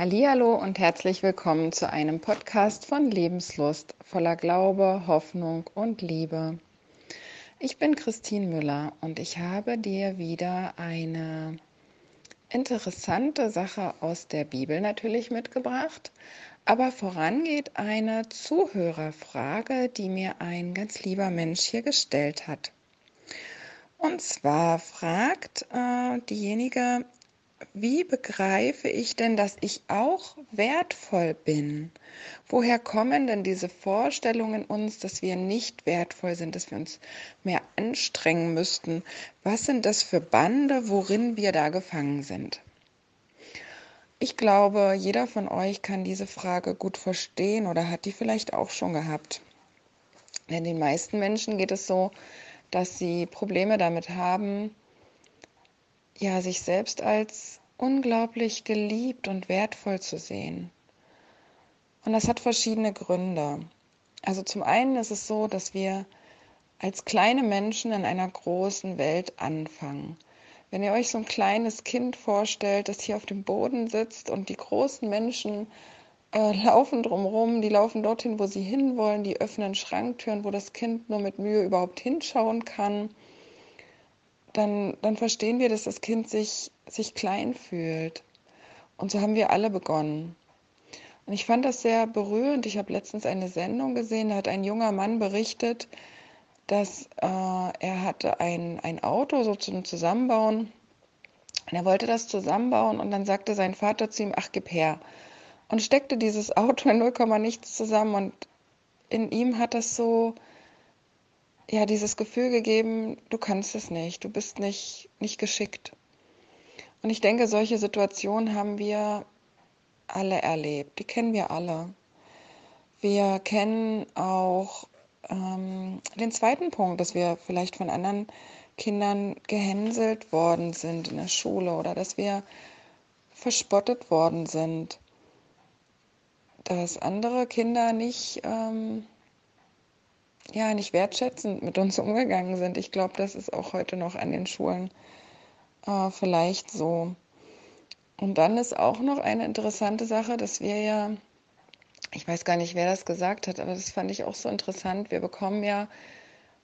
Hallihallo und herzlich willkommen zu einem Podcast von Lebenslust voller Glaube, Hoffnung und Liebe. Ich bin Christine Müller und ich habe dir wieder eine interessante Sache aus der Bibel natürlich mitgebracht, aber vorangeht eine Zuhörerfrage, die mir ein ganz lieber Mensch hier gestellt hat. Und zwar fragt äh, diejenige, wie begreife ich denn, dass ich auch wertvoll bin? Woher kommen denn diese Vorstellungen uns, dass wir nicht wertvoll sind, dass wir uns mehr anstrengen müssten? Was sind das für Bande, worin wir da gefangen sind? Ich glaube, jeder von euch kann diese Frage gut verstehen oder hat die vielleicht auch schon gehabt. Denn den meisten Menschen geht es so, dass sie Probleme damit haben, ja, sich selbst als unglaublich geliebt und wertvoll zu sehen. Und das hat verschiedene Gründe. Also zum einen ist es so, dass wir als kleine Menschen in einer großen Welt anfangen. Wenn ihr euch so ein kleines Kind vorstellt, das hier auf dem Boden sitzt und die großen Menschen äh, laufen drumherum, die laufen dorthin, wo sie hinwollen, die öffnen Schranktüren, wo das Kind nur mit Mühe überhaupt hinschauen kann dann, dann verstehen wir, dass das Kind sich, sich klein fühlt. Und so haben wir alle begonnen. Und ich fand das sehr berührend. Ich habe letztens eine Sendung gesehen, da hat ein junger Mann berichtet, dass äh, er hatte ein, ein Auto so zum Zusammenbauen. Und er wollte das zusammenbauen und dann sagte sein Vater zu ihm, ach, gib her. Und steckte dieses Auto in 0, nichts zusammen und in ihm hat das so ja dieses Gefühl gegeben, du kannst es nicht, du bist nicht, nicht geschickt. Und ich denke, solche Situationen haben wir alle erlebt, die kennen wir alle. Wir kennen auch ähm, den zweiten Punkt, dass wir vielleicht von anderen Kindern gehänselt worden sind in der Schule oder dass wir verspottet worden sind, dass andere Kinder nicht ähm, ja, nicht wertschätzend mit uns umgegangen sind. Ich glaube, das ist auch heute noch an den Schulen äh, vielleicht so. Und dann ist auch noch eine interessante Sache, dass wir ja, ich weiß gar nicht, wer das gesagt hat, aber das fand ich auch so interessant. Wir bekommen ja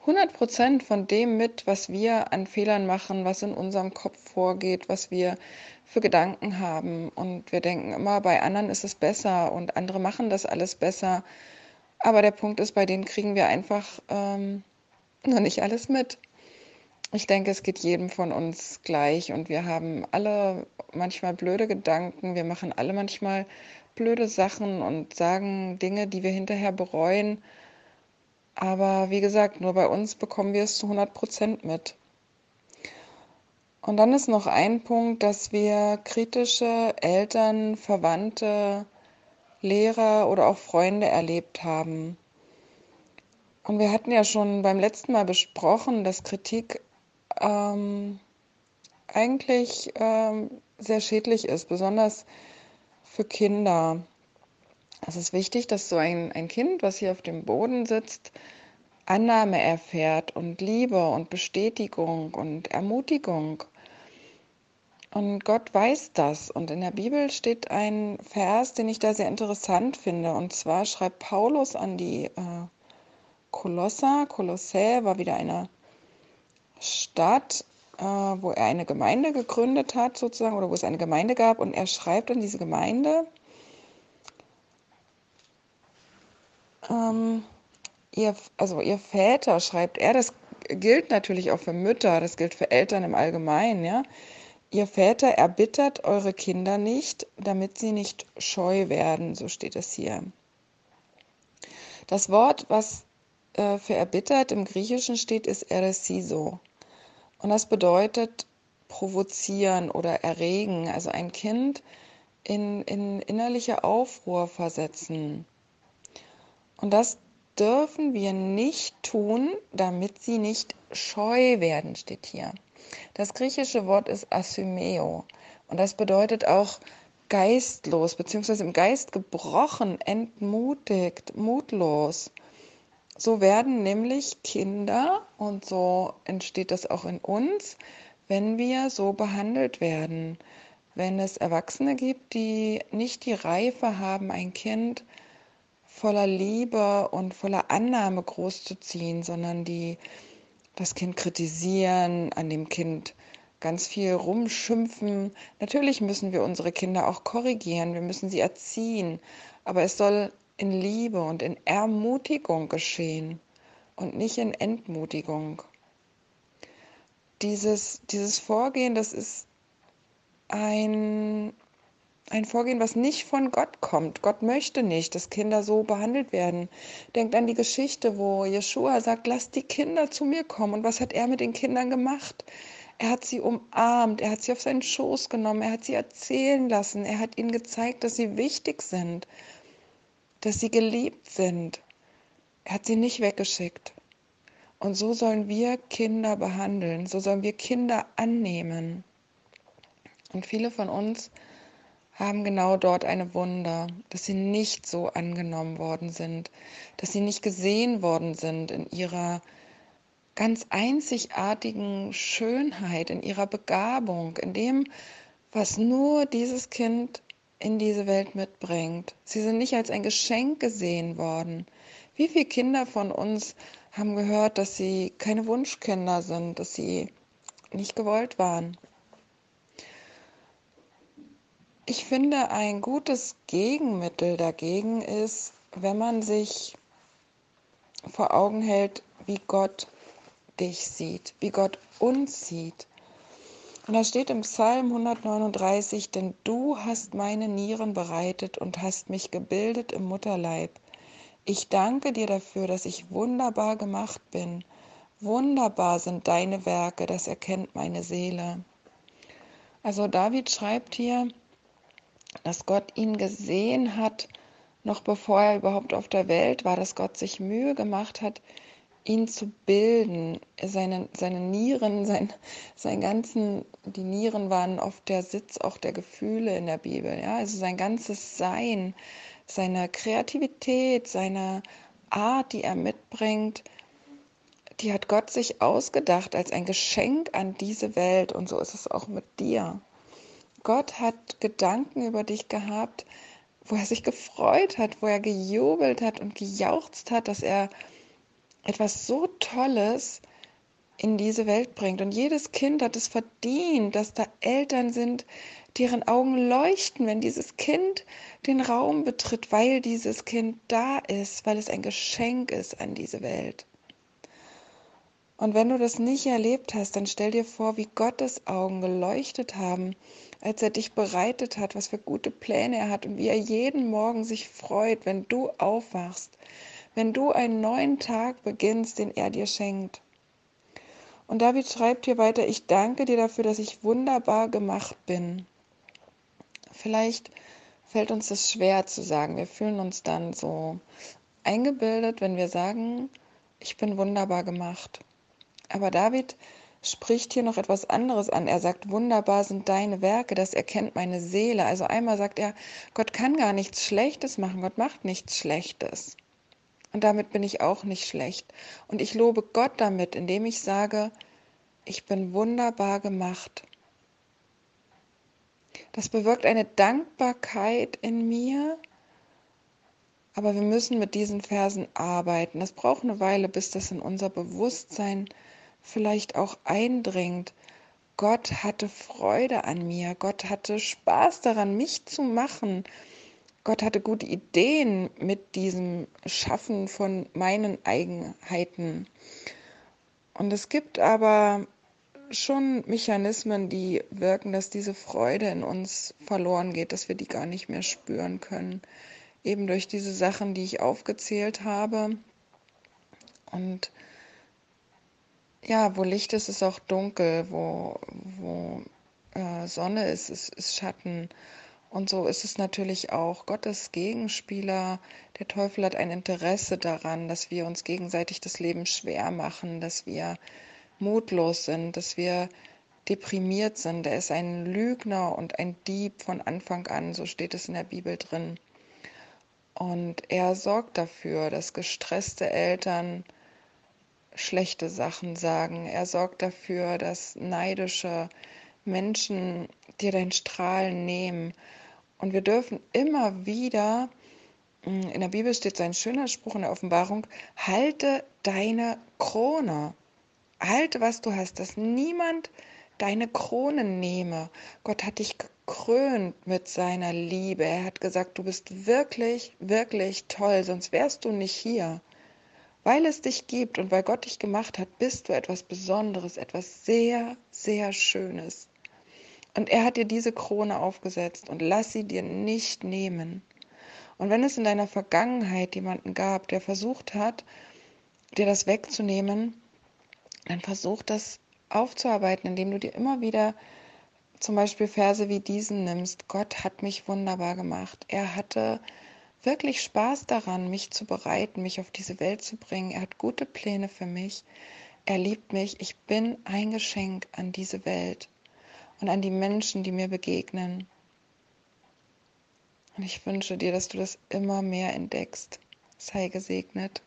100 Prozent von dem mit, was wir an Fehlern machen, was in unserem Kopf vorgeht, was wir für Gedanken haben. Und wir denken immer, bei anderen ist es besser und andere machen das alles besser. Aber der Punkt ist, bei denen kriegen wir einfach ähm, noch nicht alles mit. Ich denke, es geht jedem von uns gleich und wir haben alle manchmal blöde Gedanken, wir machen alle manchmal blöde Sachen und sagen Dinge, die wir hinterher bereuen. Aber wie gesagt, nur bei uns bekommen wir es zu 100 Prozent mit. Und dann ist noch ein Punkt, dass wir kritische Eltern, Verwandte, Lehrer oder auch Freunde erlebt haben. Und wir hatten ja schon beim letzten Mal besprochen, dass Kritik ähm, eigentlich ähm, sehr schädlich ist, besonders für Kinder. Es ist wichtig, dass so ein, ein Kind, was hier auf dem Boden sitzt, Annahme erfährt und Liebe und Bestätigung und Ermutigung. Und Gott weiß das. Und in der Bibel steht ein Vers, den ich da sehr interessant finde. Und zwar schreibt Paulus an die äh, Kolosser. Kolossä war wieder eine Stadt, äh, wo er eine Gemeinde gegründet hat, sozusagen, oder wo es eine Gemeinde gab. Und er schreibt an diese Gemeinde, ähm, ihr, also ihr Väter, schreibt er, das gilt natürlich auch für Mütter, das gilt für Eltern im Allgemeinen, ja Ihr Väter erbittert eure Kinder nicht, damit sie nicht scheu werden, so steht es hier. Das Wort, was äh, für erbittert im Griechischen steht, ist eresiso. Und das bedeutet provozieren oder erregen, also ein Kind in, in innerliche Aufruhr versetzen. Und das dürfen wir nicht tun, damit sie nicht scheu werden, steht hier. Das griechische Wort ist asymeo und das bedeutet auch geistlos, beziehungsweise im Geist gebrochen, entmutigt, mutlos. So werden nämlich Kinder, und so entsteht das auch in uns, wenn wir so behandelt werden. wenn es Erwachsene gibt, die nicht die Reife haben, ein Kind voller Liebe und voller Annahme großzuziehen, sondern die das Kind kritisieren, an dem Kind ganz viel rumschimpfen. Natürlich müssen wir unsere Kinder auch korrigieren, wir müssen sie erziehen, aber es soll in Liebe und in Ermutigung geschehen und nicht in Entmutigung. Dieses, dieses Vorgehen, das ist ein, ein Vorgehen, was nicht von Gott kommt. Gott möchte nicht, dass Kinder so behandelt werden. Denkt an die Geschichte, wo Jeshua sagt, lasst die Kinder zu mir kommen. Und was hat er mit den Kindern gemacht? Er hat sie umarmt, er hat sie auf seinen Schoß genommen, er hat sie erzählen lassen, er hat ihnen gezeigt, dass sie wichtig sind, dass sie geliebt sind. Er hat sie nicht weggeschickt. Und so sollen wir Kinder behandeln, so sollen wir Kinder annehmen. Und viele von uns haben genau dort eine Wunder, dass sie nicht so angenommen worden sind, dass sie nicht gesehen worden sind in ihrer ganz einzigartigen Schönheit, in ihrer Begabung, in dem, was nur dieses Kind in diese Welt mitbringt. Sie sind nicht als ein Geschenk gesehen worden. Wie viele Kinder von uns haben gehört, dass sie keine Wunschkinder sind, dass sie nicht gewollt waren? Ich finde, ein gutes Gegenmittel dagegen ist, wenn man sich vor Augen hält, wie Gott dich sieht, wie Gott uns sieht. Und da steht im Psalm 139, denn du hast meine Nieren bereitet und hast mich gebildet im Mutterleib. Ich danke dir dafür, dass ich wunderbar gemacht bin. Wunderbar sind deine Werke, das erkennt meine Seele. Also David schreibt hier, dass Gott ihn gesehen hat, noch bevor er überhaupt auf der Welt war, dass Gott sich Mühe gemacht hat, ihn zu bilden, seine, seine Nieren, sein, sein ganzen, die Nieren waren oft der Sitz auch der Gefühle in der Bibel, ja, also sein ganzes Sein, seine Kreativität, seine Art, die er mitbringt, die hat Gott sich ausgedacht als ein Geschenk an diese Welt. Und so ist es auch mit dir. Gott hat Gedanken über dich gehabt, wo er sich gefreut hat, wo er gejubelt hat und gejauchzt hat, dass er etwas so Tolles in diese Welt bringt. Und jedes Kind hat es verdient, dass da Eltern sind, deren Augen leuchten, wenn dieses Kind den Raum betritt, weil dieses Kind da ist, weil es ein Geschenk ist an diese Welt. Und wenn du das nicht erlebt hast, dann stell dir vor, wie Gottes Augen geleuchtet haben, als er dich bereitet hat, was für gute Pläne er hat und wie er jeden Morgen sich freut, wenn du aufwachst, wenn du einen neuen Tag beginnst, den er dir schenkt. Und David schreibt hier weiter, ich danke dir dafür, dass ich wunderbar gemacht bin. Vielleicht fällt uns das schwer zu sagen. Wir fühlen uns dann so eingebildet, wenn wir sagen, ich bin wunderbar gemacht. Aber David spricht hier noch etwas anderes an. Er sagt, wunderbar sind deine Werke, das erkennt meine Seele. Also einmal sagt er, Gott kann gar nichts Schlechtes machen, Gott macht nichts Schlechtes. Und damit bin ich auch nicht schlecht. Und ich lobe Gott damit, indem ich sage, ich bin wunderbar gemacht. Das bewirkt eine Dankbarkeit in mir, aber wir müssen mit diesen Versen arbeiten. Es braucht eine Weile, bis das in unser Bewusstsein vielleicht auch eindringt. Gott hatte Freude an mir, Gott hatte Spaß daran, mich zu machen Gott hatte gute Ideen mit diesem Schaffen von meinen Eigenheiten. Und es gibt aber schon Mechanismen, die wirken, dass diese Freude in uns verloren geht, dass wir die gar nicht mehr spüren können. Eben durch diese Sachen, die ich aufgezählt habe. Und ja, wo Licht ist, ist auch dunkel, wo, wo äh, Sonne ist, ist, ist Schatten. Und so ist es natürlich auch Gottes Gegenspieler. Der Teufel hat ein Interesse daran, dass wir uns gegenseitig das Leben schwer machen, dass wir mutlos sind, dass wir deprimiert sind. Er ist ein Lügner und ein Dieb von Anfang an, so steht es in der Bibel drin. Und er sorgt dafür, dass gestresste Eltern schlechte Sachen sagen. Er sorgt dafür, dass neidische Menschen dir dein Strahlen nehmen. Und wir dürfen immer wieder, hm, in der Bibel steht so ein schöner Spruch in der Offenbarung, halte deine Krone. Halte, was du hast, dass niemand deine Krone nehme. Gott hat dich gekrönt mit seiner Liebe. Er hat gesagt, du bist wirklich, wirklich toll, sonst wärst du nicht hier. Weil es dich gibt und weil Gott dich gemacht hat, bist du etwas Besonderes, etwas sehr, sehr Schönes. Und er hat dir diese Krone aufgesetzt und lass sie dir nicht nehmen. Und wenn es in deiner Vergangenheit jemanden gab, der versucht hat, dir das wegzunehmen, dann versuch das aufzuarbeiten, indem du dir immer wieder zum Beispiel Verse wie diesen nimmst. Gott hat mich wunderbar gemacht. Er hatte wirklich Spaß daran, mich zu bereiten, mich auf diese Welt zu bringen. Er hat gute Pläne für mich. Er liebt mich. Ich bin ein Geschenk an diese Welt und an die Menschen, die mir begegnen. Und ich wünsche dir, dass du das immer mehr entdeckst. Sei gesegnet.